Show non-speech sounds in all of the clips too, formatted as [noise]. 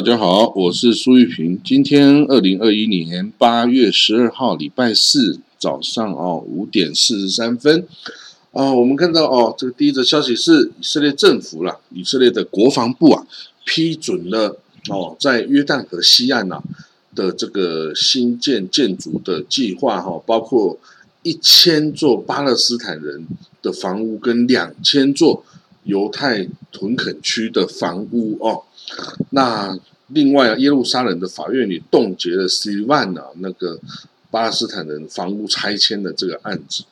大家好，我是苏玉平。今天二零二一年八月十二号，礼拜四早上哦五点四十三分啊，我们看到哦，这个第一则消息是以色列政府啦，以色列的国防部啊批准了哦，在约旦河西岸呐的这个新建建筑的计划哈，包括一千座巴勒斯坦人的房屋跟两千座犹太屯垦区的房屋哦。那另外啊，耶路撒冷的法院里冻结了十万啊那个巴勒斯坦人房屋拆迁的这个案子，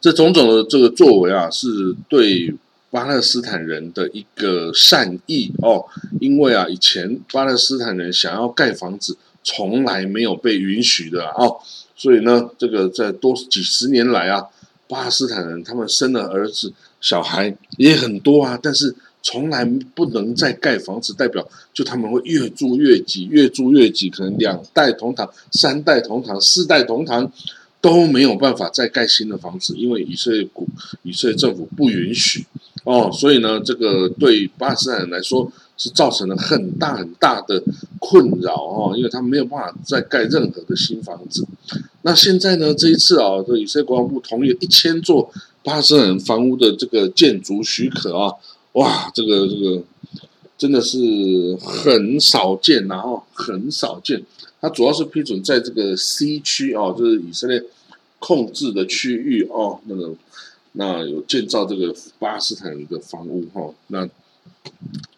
这种种的这个作为啊，是对巴勒斯坦人的一个善意哦，因为啊，以前巴勒斯坦人想要盖房子，从来没有被允许的哦，所以呢，这个在多几十年来啊，巴勒斯坦人他们生了儿子小孩也很多啊，但是。从来不能再盖房子，代表就他们会越住越挤，越住越挤，可能两代同堂、三代同堂、四代同堂都没有办法再盖新的房子，因为以色列国以色列政府不允许哦，所以呢，这个对巴勒斯坦人来说是造成了很大很大的困扰哦，因为他们没有办法再盖任何的新房子。那现在呢，这一次啊，这以色列国防部同意一千座巴勒斯坦房屋的这个建筑许可啊。哇，这个这个真的是很少见，然后很少见。它主要是批准在这个 C 区哦，就是以色列控制的区域哦，那个那有建造这个巴斯坦的房屋哈，那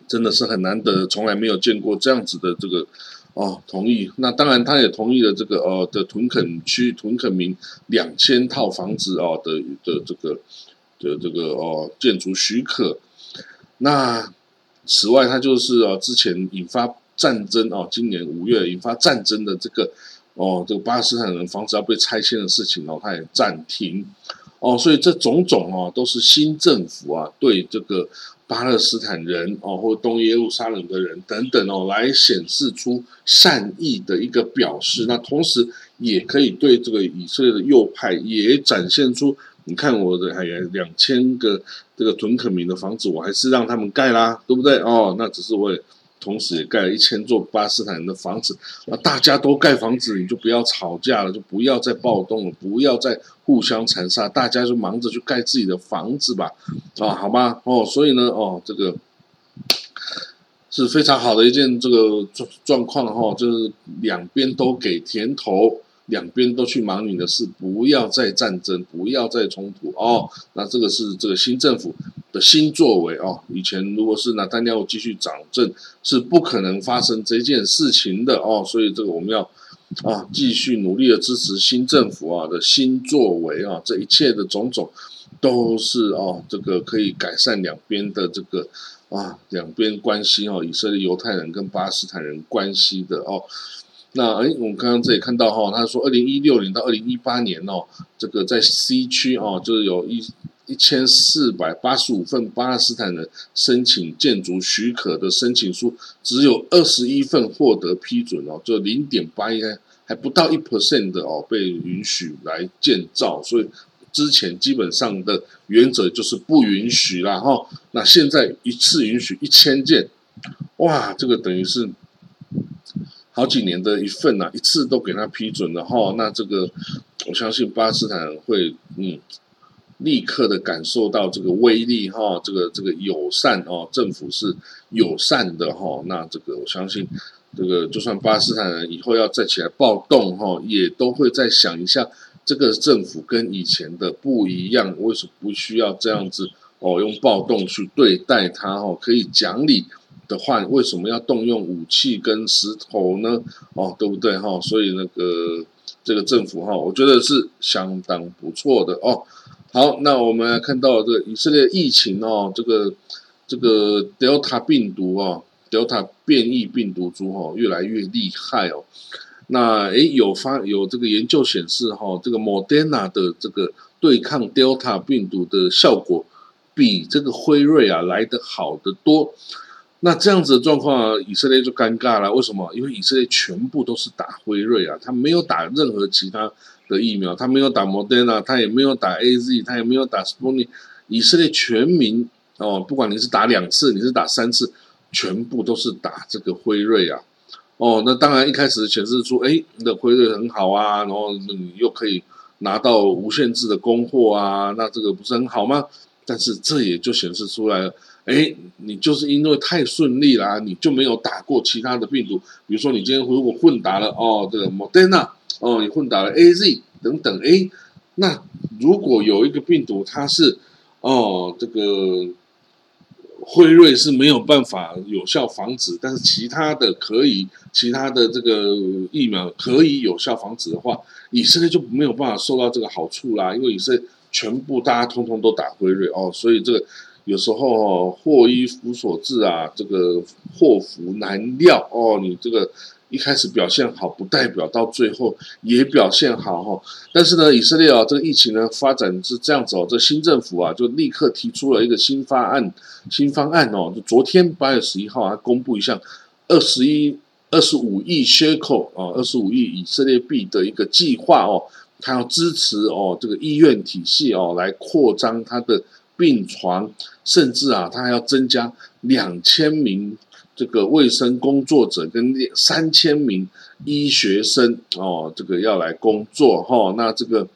真的是很难得，从来没有见过这样子的这个哦同意。那当然，他也同意了这个哦的屯垦区屯垦民两千套房子哦的的这个的这个哦建筑许可。那此外，他就是哦，之前引发战争哦，今年五月引发战争的这个哦，这个巴勒斯坦人房子要被拆迁的事情哦，他也暂停哦，所以这种种哦，都是新政府啊对这个巴勒斯坦人哦，或东耶路撒冷的人等等哦，来显示出善意的一个表示。那同时也可以对这个以色列的右派也展现出。你看我的还有两千个这个屯垦民的房子，我还是让他们盖啦，对不对？哦，那只是我也同时也盖了一千座巴斯坦人的房子。那大家都盖房子，你就不要吵架了，就不要再暴动了，不要再互相残杀，大家就忙着去盖自己的房子吧，啊，好吗？哦，所以呢，哦，这个是非常好的一件这个状状况哈，就是两边都给甜头。两边都去忙你的事，不要再战争，不要再冲突哦。那这个是这个新政府的新作为哦。以前如果是拿丹尼尔继续掌政，是不可能发生这件事情的哦。所以这个我们要啊继续努力的支持新政府啊的新作为啊。这一切的种种都是哦，这个可以改善两边的这个啊两边关系哦，以色列犹太人跟巴勒斯坦人关系的哦。那哎，我们刚刚这里看到哈，他说二零一六年到二零一八年哦，这个在 C 区哦，就是有一一千四百八十五份巴勒斯坦人申请建筑许可的申请书，只有二十一份获得批准哦，就零点八一，还不到一 percent 的哦被允许来建造，所以之前基本上的原则就是不允许啦哈。那现在一次允许一千件，哇，这个等于是。好几年的一份呐，一次都给他批准了哈，那这个我相信巴基斯坦会嗯立刻的感受到这个威力哈，这个这个友善哦，政府是友善的哈，那这个我相信这个就算巴基斯坦人以后要再起来暴动哈，也都会再想一下这个政府跟以前的不一样，为什么不需要这样子哦，用暴动去对待他哦，可以讲理。的话，为什么要动用武器跟石头呢？哦，对不对哈？所以那个这个政府哈，我觉得是相当不错的哦。好，那我们看到这个以色列疫情哦，这个这个 Delta 病毒哦，Delta 变异病毒株哈，越来越厉害哦。那诶，有发有这个研究显示哈，这个 Moderna 的这个对抗 Delta 病毒的效果比这个辉瑞啊来得好得多。那这样子的状况，以色列就尴尬了。为什么？因为以色列全部都是打辉瑞啊，他没有打任何其他的疫苗，他没有打莫德纳，他也没有打 A Z，他也没有打斯普尼。以色列全民哦，不管你是打两次，你是打三次，全部都是打这个辉瑞啊。哦，那当然一开始显示出，哎，你的辉瑞很好啊，然后你又可以拿到无限制的供货啊，那这个不是很好吗？但是这也就显示出来了，哎，你就是因为太顺利啦，你就没有打过其他的病毒，比如说你今天如果混打了哦，这个 Moderna，哦，你混打了 A Z 等等，哎，那如果有一个病毒它是哦，这个。辉瑞是没有办法有效防止，但是其他的可以，其他的这个疫苗可以有效防止的话，以色列就没有办法受到这个好处啦。因为以色列全部大家通通都打辉瑞哦，所以这个有时候祸依福所至啊，这个祸福难料哦，你这个。一开始表现好，不代表到最后也表现好哈。但是呢，以色列啊，这个疫情呢发展是这样子哦。这新政府啊，就立刻提出了一个新方案，新方案哦。就昨天八月十一号啊，公布一项二十一、二十五亿 shekel 哦，二十五亿以色列币的一个计划哦。他要支持哦这个医院体系哦，来扩张他的病床，甚至啊，他还要增加两千名。这个卫生工作者跟三千名医学生哦，这个要来工作哈。那这个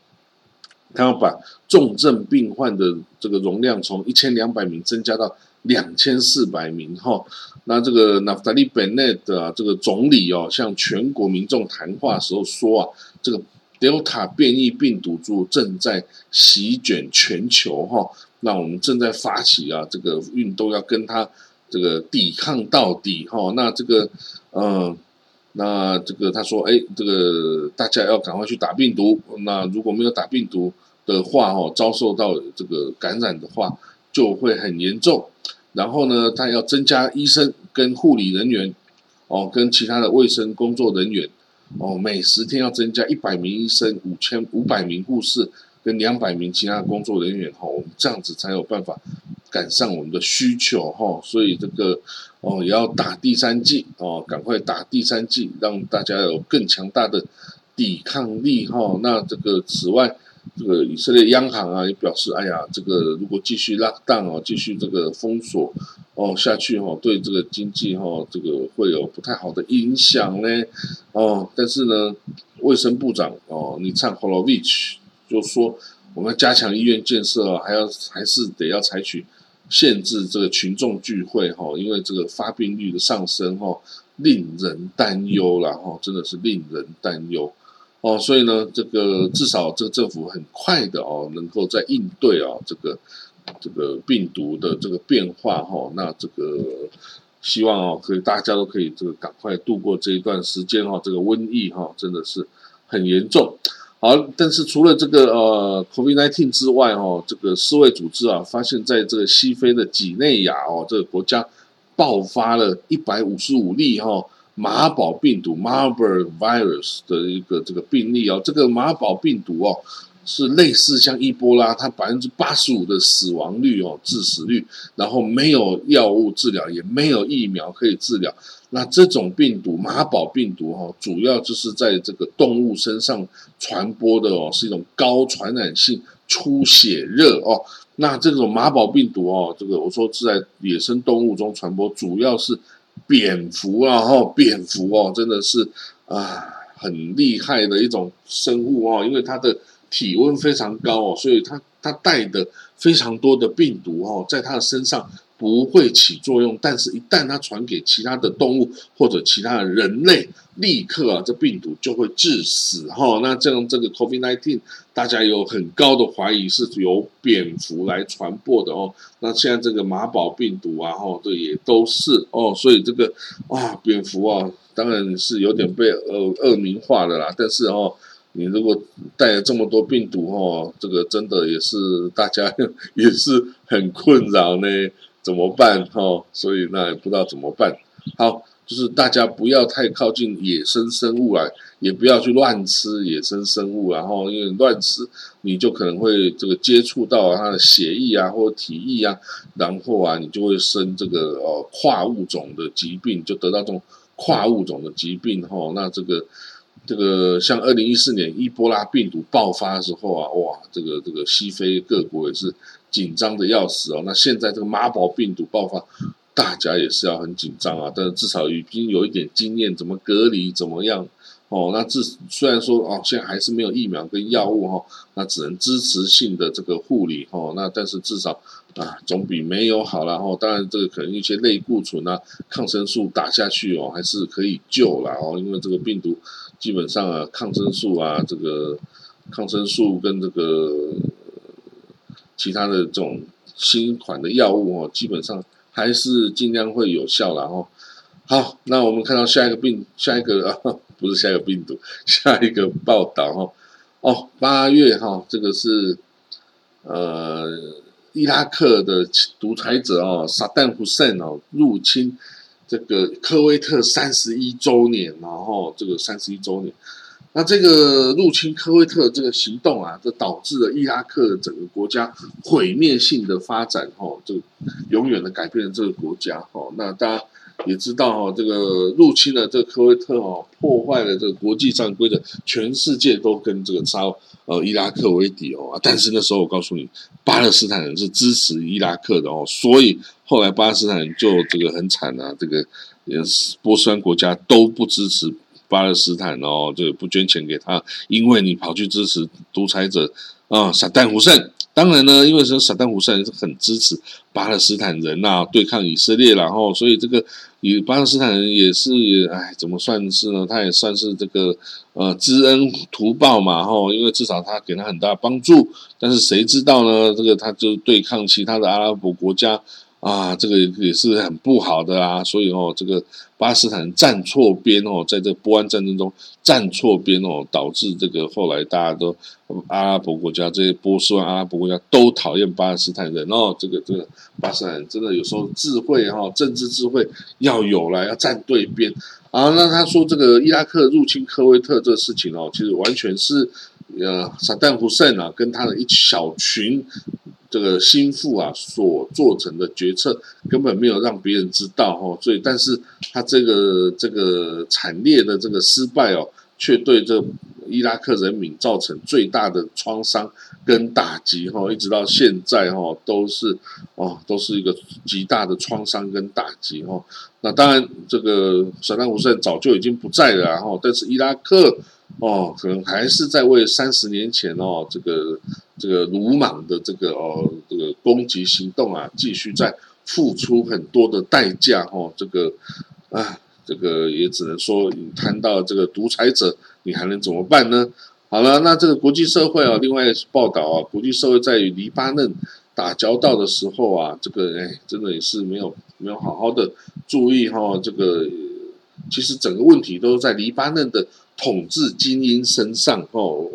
他要把重症病患的这个容量从一千两百名增加到两千四百名哈。那这个纳夫达利本内的这个总理哦，向全国民众谈话时候说啊，这个 Delta 变异病毒株正在席卷全球哈。那我们正在发起啊这个运动，要跟它。这个抵抗到底哈，那这个，嗯，那这个他说，哎，这个大家要赶快去打病毒。那如果没有打病毒的话，哦，遭受到这个感染的话，就会很严重。然后呢，他要增加医生跟护理人员，哦，跟其他的卫生工作人员，哦，每十天要增加一百名医生、五千五百名护士跟两百名其他工作人员，哈，我们这样子才有办法。赶上我们的需求哈，所以这个哦也要打第三剂哦，赶快打第三剂，让大家有更强大的抵抗力哈。那这个此外，这个以色列央行啊也表示，哎呀，这个如果继续拉档哦，继续这个封锁哦下去哈，对这个经济哈这个会有不太好的影响呢哦。但是呢，卫生部长哦，你唱 Holovich 就说，我们要加强医院建设还要还是得要采取。限制这个群众聚会哈，因为这个发病率的上升哈，令人担忧了哈，真的是令人担忧哦。所以呢，这个至少这个政府很快的哦，能够在应对啊这个这个病毒的这个变化哈。那这个希望哦，可以大家都可以这个赶快度过这一段时间哈。这个瘟疫哈，真的是很严重。好，但是除了这个呃，COVID-19 之外，哦，这个世卫组织啊，发现在这个西非的几内亚哦，这个国家爆发了一百五十五例哈马宝病毒 （Marburg virus） 的一个这个病例哦，这个马宝病毒哦。是类似像伊波拉，它百分之八十五的死亡率哦，致死率，然后没有药物治疗，也没有疫苗可以治疗。那这种病毒马宝病毒哈，主要就是在这个动物身上传播的哦，是一种高传染性出血热哦。那这种马宝病毒哦，这个我说是在野生动物中传播，主要是蝙蝠啊，哈，蝙蝠哦，真的是啊，很厉害的一种生物哦，因为它的。体温非常高哦，所以它它带的非常多的病毒哦，在它的身上不会起作用，但是一旦它传给其他的动物或者其他的人类，立刻啊，这病毒就会致死哈。那这样这个 COVID-19，大家有很高的怀疑是由蝙蝠来传播的哦。那现在这个马宝病毒啊，哈，这也都是哦，所以这个啊，蝙蝠啊，当然是有点被恶恶名化的啦，但是哦。你如果带了这么多病毒哈，这个真的也是大家 [laughs] 也是很困扰呢，怎么办哈？所以那也不知道怎么办。好，就是大家不要太靠近野生生物啊，也不要去乱吃野生生物，然后因为乱吃，你就可能会这个接触到它的血液啊或者体液啊，然后啊你就会生这个呃跨物种的疾病，就得到这种跨物种的疾病哈。那这个。这个像二零一四年伊波拉病毒爆发的时候啊，哇，这个这个西非各国也是紧张的要死哦。那现在这个马宝病毒爆发，大家也是要很紧张啊。但是至少已经有一点经验，怎么隔离，怎么样哦？那至虽然说哦，现在还是没有疫苗跟药物哈，那只能支持性的这个护理哦。那但是至少啊，总比没有好了哦。当然，这个可能一些类固醇啊、抗生素打下去哦，还是可以救了哦。因为这个病毒基本上啊，抗生素啊，这个抗生素跟这个其他的这种。新款的药物哦，基本上还是尽量会有效了哦。好，那我们看到下一个病，下一个啊，[laughs] 不是下一个病毒，[laughs] 下一个报道哈。哦，八月哈，这个是呃伊拉克的独裁者哦，萨旦胡塞哦入侵这个科威特三十一周年，然后这个三十一周年。那这个入侵科威特这个行动啊，这导致了伊拉克整个国家毁灭性的发展，哦，就永远的改变了这个国家，哦。那大家也知道，哈，这个入侵了这个科威特，哦，破坏了这个国际上规则，全世界都跟这个沙呃伊拉克为敌哦。但是那时候我告诉你，巴勒斯坦人是支持伊拉克的哦，所以后来巴勒斯坦人就这个很惨啊，这个波斯湾国家都不支持。巴勒斯坦哦，这个不捐钱给他，因为你跑去支持独裁者啊，撒旦胡胜。当然呢，因为是撒旦胡胜是很支持巴勒斯坦人呐，对抗以色列，然后所以这个以巴勒斯坦人也是，哎，怎么算是呢？他也算是这个呃知恩图报嘛，哈，因为至少他给他很大帮助。但是谁知道呢？这个他就对抗其他的阿拉伯国家。啊，这个也是很不好的啊，所以哦，这个巴勒斯坦站错边哦，在这波湾战争中站错边哦，导致这个后来大家都阿拉伯国家这些波斯湾阿拉伯国家都讨厌巴勒斯坦人哦，这个这个巴勒斯坦真的有时候智慧哈，政治智慧要有了，要站对边啊。那他说这个伊拉克入侵科威特这个事情哦，其实完全是呃萨旦胡塞啊跟他的一小群。这个心腹啊所做成的决策根本没有让别人知道哦，所以但是他这个这个惨烈的这个失败哦，却对这伊拉克人民造成最大的创伤跟打击哈，一直到现在哈都是哦都是一个极大的创伤跟打击哈。那当然这个萨达姆胡塞早就已经不在了哈，但是伊拉克。哦，可能还是在为三十年前哦，这个这个鲁莽的这个哦，这个攻击行动啊，继续在付出很多的代价哦。这个啊，这个也只能说，你谈到这个独裁者，你还能怎么办呢？好了，那这个国际社会啊，另外报道啊，国际社会在与黎巴嫩打交道的时候啊，这个哎，真的也是没有没有好好的注意哈。这个其实整个问题都在黎巴嫩的。统治精英身上哦，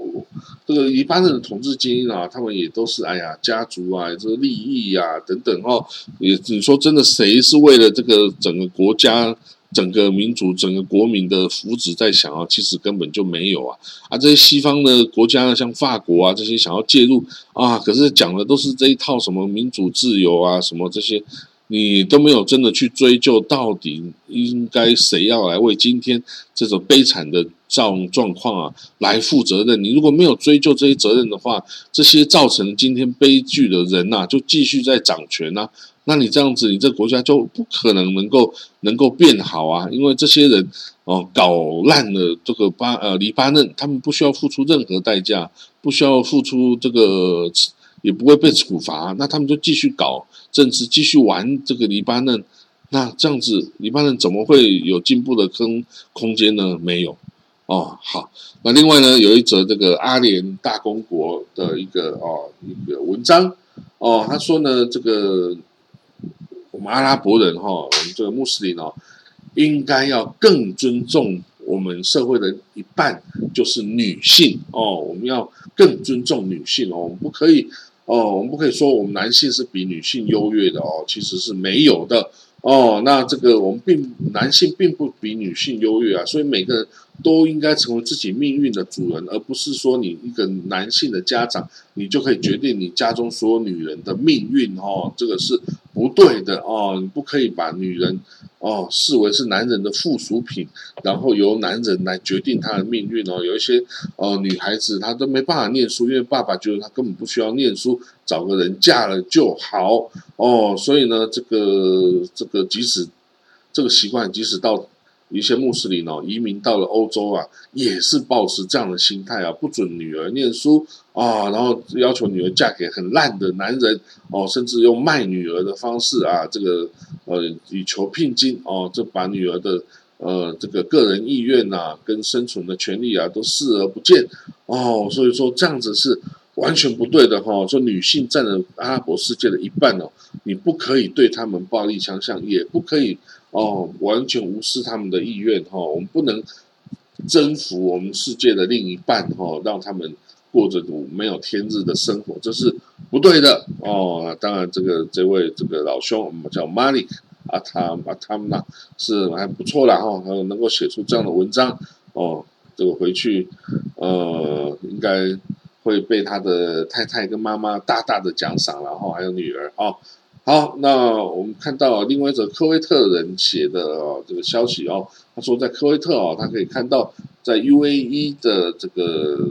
这个一般的统治精英啊，他们也都是哎呀，家族啊，这个利益呀等等哦，也你说真的，谁是为了这个整个国家、整个民族、整个国民的福祉在想啊？其实根本就没有啊！啊，这些西方的国家呢，像法国啊这些想要介入啊，可是讲的都是这一套什么民主自由啊，什么这些。你都没有真的去追究到底应该谁要来为今天这种悲惨的状状况啊来负责任？你如果没有追究这些责任的话，这些造成今天悲剧的人呐，就继续在掌权呐。那你这样子，你这国家就不可能能够能够变好啊！因为这些人哦，搞烂了这个巴呃黎巴嫩，他们不需要付出任何代价，不需要付出这个。也不会被处罚，那他们就继续搞政治，继续玩这个黎巴嫩，那这样子黎巴嫩怎么会有进步的空空间呢？没有哦。好，那另外呢，有一则这个阿联大公国的一个哦一个文章哦，他说呢，这个我们阿拉伯人哈，我们这个穆斯林哦，应该要更尊重我们社会的一半就是女性哦，我们要更尊重女性哦，我们不可以。哦，我们不可以说我们男性是比女性优越的哦，其实是没有的哦。那这个我们并男性并不比女性优越啊，所以每个人都应该成为自己命运的主人，而不是说你一个男性的家长，你就可以决定你家中所有女人的命运哦，这个是不对的哦。你不可以把女人哦视为是男人的附属品，然后由男人来决定她的命运哦。有一些哦女孩子她都没办法念书，因为爸爸觉得她根本不需要念书，找个人嫁了就好哦。所以呢，这个这个即使这个习惯，即使到。一些穆斯林哦，移民到了欧洲啊，也是抱持这样的心态啊，不准女儿念书啊，然后要求女儿嫁给很烂的男人哦，甚至用卖女儿的方式啊，这个呃以求聘金哦，这把女儿的呃这个个人意愿呐，跟生存的权利啊都视而不见哦，所以说这样子是完全不对的哈。说女性占了阿拉伯世界的一半哦，你不可以对他们暴力相向，也不可以。哦，完全无视他们的意愿哈，我们不能征服我们世界的另一半哈，让他们过着没有天日的生活，这是不对的哦。当然，这个这位这个老兄，我们叫 Malik 阿塔阿塔姆纳是还不错啦哈，他能够写出这样的文章哦，这个回去呃，应该会被他的太太跟妈妈大大的奖赏，然后还有女儿哦。好，那我们看到另外一则科威特人写的这个消息哦，他说在科威特哦，他可以看到在 UAE 的这个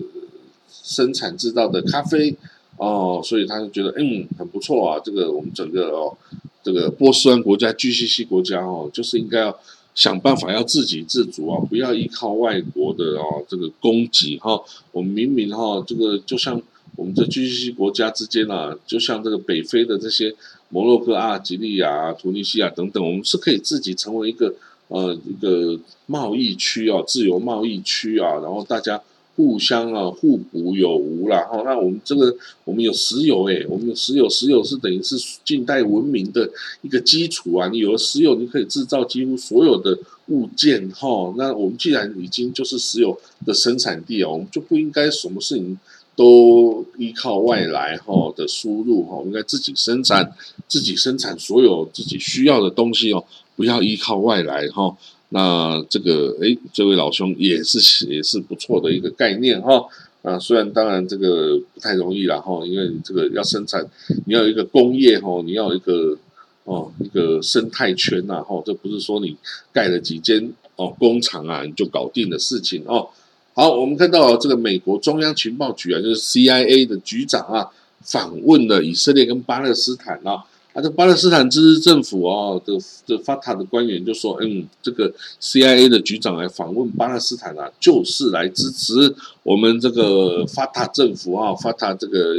生产制造的咖啡哦，所以他就觉得嗯很不错啊，这个我们整个哦这个波斯湾国家 GCC 国家哦，就是应该要想办法要自给自足啊，不要依靠外国的哦这个供给哈，我们明明哈这个就像我们这 GCC 国家之间啊，就像这个北非的这些。摩洛哥、阿尔及利亚、突尼西亚等等，我们是可以自己成为一个呃一个贸易区啊，自由贸易区啊，然后大家互相啊互补有无啦。哈，那我们这个我们有石油诶，我们有石油，石油是等于是近代文明的一个基础啊。你有了石油，你可以制造几乎所有的物件哈。那我们既然已经就是石油的生产地啊，我们就不应该什么事情。都依靠外来哈的输入哈，应该自己生产，自己生产所有自己需要的东西哦，不要依靠外来哈。那这个诶，这位老兄也是也是不错的一个概念哈。啊，虽然当然这个不太容易了哈，因为这个要生产，你要一个工业哈，你要一个哦一个生态圈呐哈，这不是说你盖了几间哦工厂啊你就搞定的事情哦。好，我们看到这个美国中央情报局啊，就是 CIA 的局长啊，访问了以色列跟巴勒斯坦啊。啊，这巴勒斯坦支持政府哦，这这法塔的官员就说，嗯，这个 CIA 的局长来访问巴勒斯坦啊，就是来支持我们这个法塔政府啊，法塔这个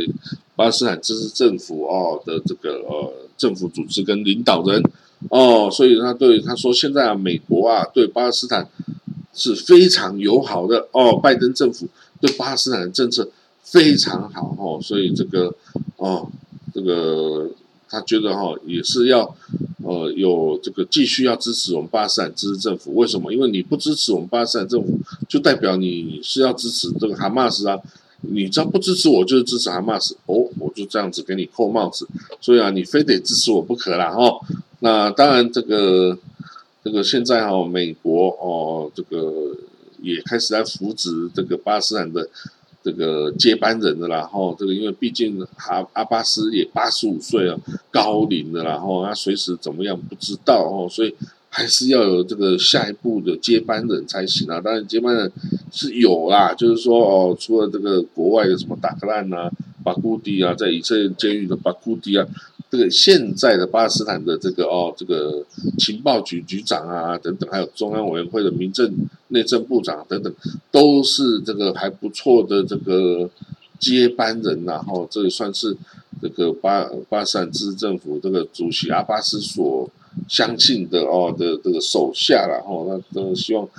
巴勒斯坦支持政府哦的这个呃政府组织跟领导人哦，所以他对他说，现在啊，美国啊对巴勒斯坦。是非常友好的哦，拜登政府对巴勒斯坦的政策非常好哦，所以这个哦，这个他觉得哈也是要呃有这个继续要支持我们巴勒斯坦支持政府，为什么？因为你不支持我们巴勒斯坦政府，就代表你是要支持这个哈马斯啊，你只要不支持我，就是支持哈马斯哦，我就这样子给你扣帽子，所以啊，你非得支持我不可啦哦。那当然这个。这个现在哈，美国哦，这个也开始在扶植这个巴勒斯坦的这个接班人的啦。哈，这个因为毕竟哈阿巴斯也八十五岁了，高龄的啦。哈，他随时怎么样不知道哦，所以还是要有这个下一步的接班人才行啊。当然，接班人是有啦，就是说哦，除了这个国外的什么达克兰啊、巴库迪啊，在以色列监狱的巴库迪啊。这个现在的巴勒斯坦的这个哦，这个情报局局长啊等等，还有中央委员会的民政内政部长等等，都是这个还不错的这个接班人呐。哈，这也算是这个巴巴斯坦自治政府这个主席阿巴斯所相信的哦的这个手下了。哈，那都希望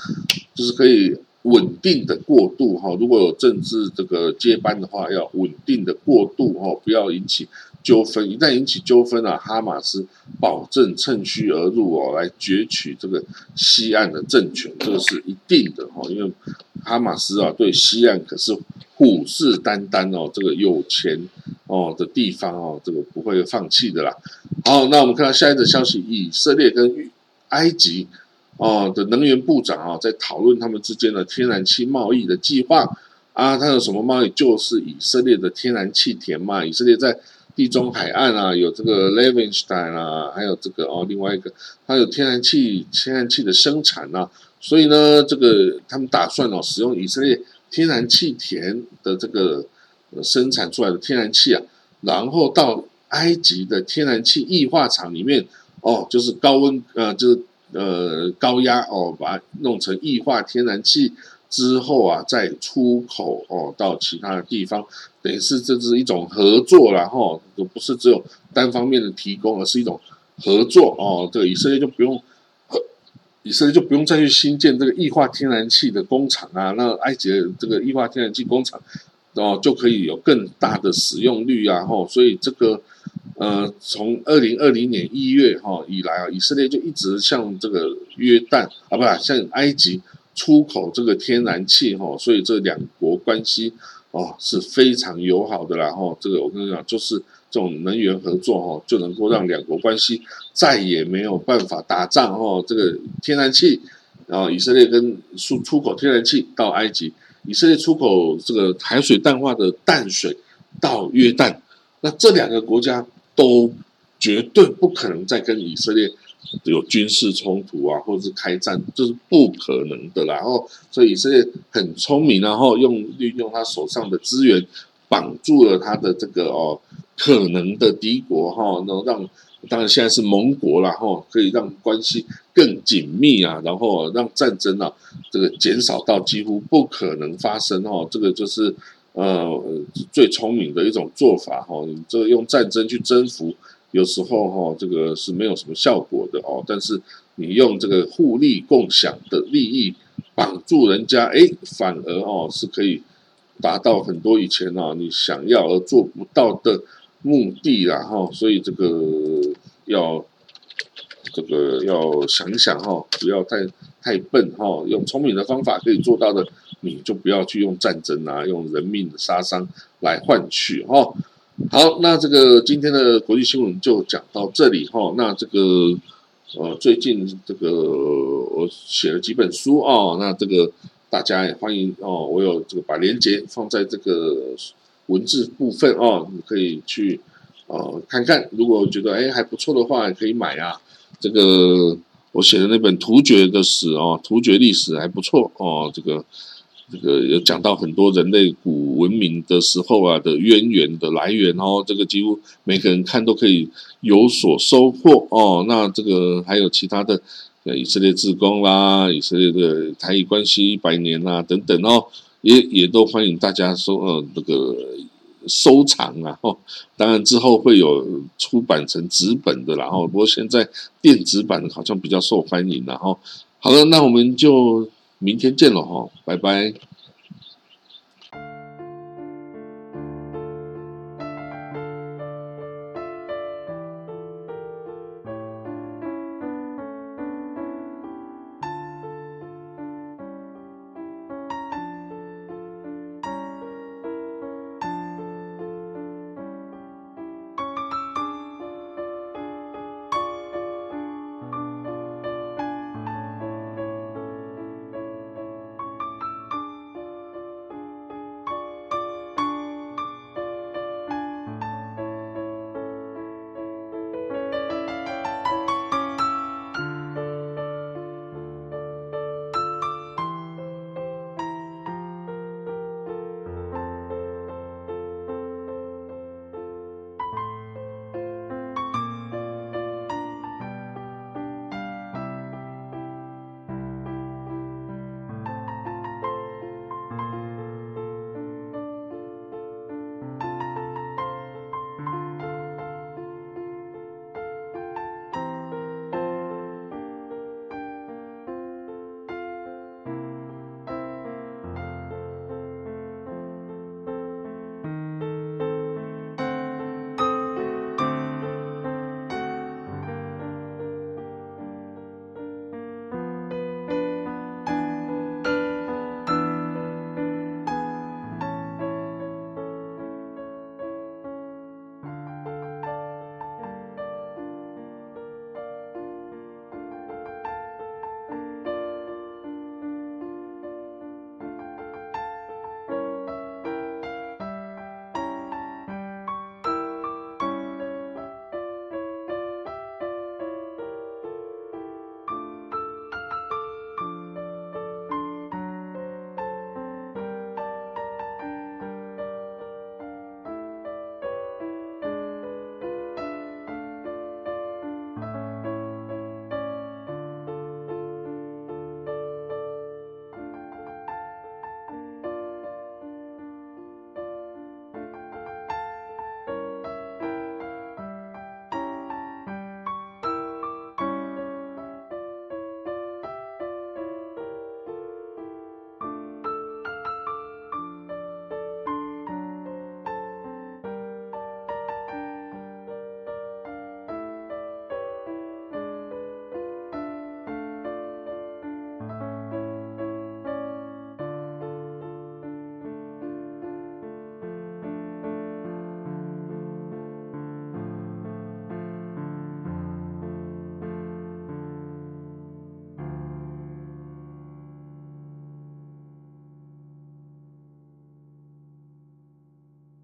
就是可以稳定的过渡哈。如果有政治这个接班的话，要稳定的过渡哈，不要引起。纠纷一旦引起纠纷啊，哈马斯保证趁虚而入哦，来攫取这个西岸的政权，这个是一定的哈。因为哈马斯啊，对西岸可是虎视眈眈哦，这个有钱哦的地方哦，这个不会放弃的啦。好，那我们看到下一则消息，以色列跟埃及哦的能源部长啊，在讨论他们之间的天然气贸易的计划啊。他有什么贸易？就是以色列的天然气田嘛。以色列在地中海岸啊，有这个 Levenstein 啊，还有这个哦，另外一个它有天然气天然气的生产啊，所以呢，这个他们打算哦，使用以色列天然气田的这个生产出来的天然气啊，然后到埃及的天然气液化厂里面哦，就是高温呃，就是呃高压哦，把它弄成液化天然气。之后啊，再出口哦到其他的地方，等于是这是一种合作然后不是只有单方面的提供，而是一种合作哦。这个以色列就不用，以色列就不用再去新建这个液化天然气的工厂啊。那埃及的这个液化天然气工厂哦，就可以有更大的使用率啊。吼，所以这个呃，从二零二零年一月哈以来啊，以色列就一直向这个约旦啊，不是向埃及。出口这个天然气哈，所以这两国关系哦是非常友好的啦哈。这个我跟你讲，就是这种能源合作哈，就能够让两国关系再也没有办法打仗哈。这个天然气，然后以色列跟出出口天然气到埃及，以色列出口这个海水淡化的淡水到约旦，那这两个国家都绝对不可能再跟以色列。有军事冲突啊，或者是开战，这是不可能的。然后，所以以色列很聪明，然后用运用他手上的资源，绑住了他的这个哦可能的敌国哈，然后让当然现在是盟国了哈，可以让关系更紧密啊，然后让战争啊这个减少到几乎不可能发生哈。这个就是呃最聪明的一种做法哈，你这个用战争去征服。有时候哈，这个是没有什么效果的哦。但是你用这个互利共享的利益绑住人家，哎，反而哦是可以达到很多以前啊你想要而做不到的目的啦哈。所以这个要这个要想想哈，不要太太笨哈，用聪明的方法可以做到的，你就不要去用战争啊，用人命的杀伤来换取哈。好，那这个今天的国际新闻就讲到这里哈。那这个呃，最近这个我写了几本书哦，那这个大家也欢迎哦。我有这个把链接放在这个文字部分哦，你可以去呃看看。如果觉得哎还不错的话，可以买啊。这个我写的那本突厥的史哦，突厥历史还不错哦，这个。这个有讲到很多人类古文明的时候啊的渊源的来源哦，这个几乎每个人看都可以有所收获哦。那这个还有其他的，以色列自宫啦，以色列的台以关系百年啦等等哦，也也都欢迎大家收呃这个收藏啊。哦，当然之后会有出版成纸本的，然后不过现在电子版好像比较受欢迎，然后好了，那我们就。明天见了哈，拜拜。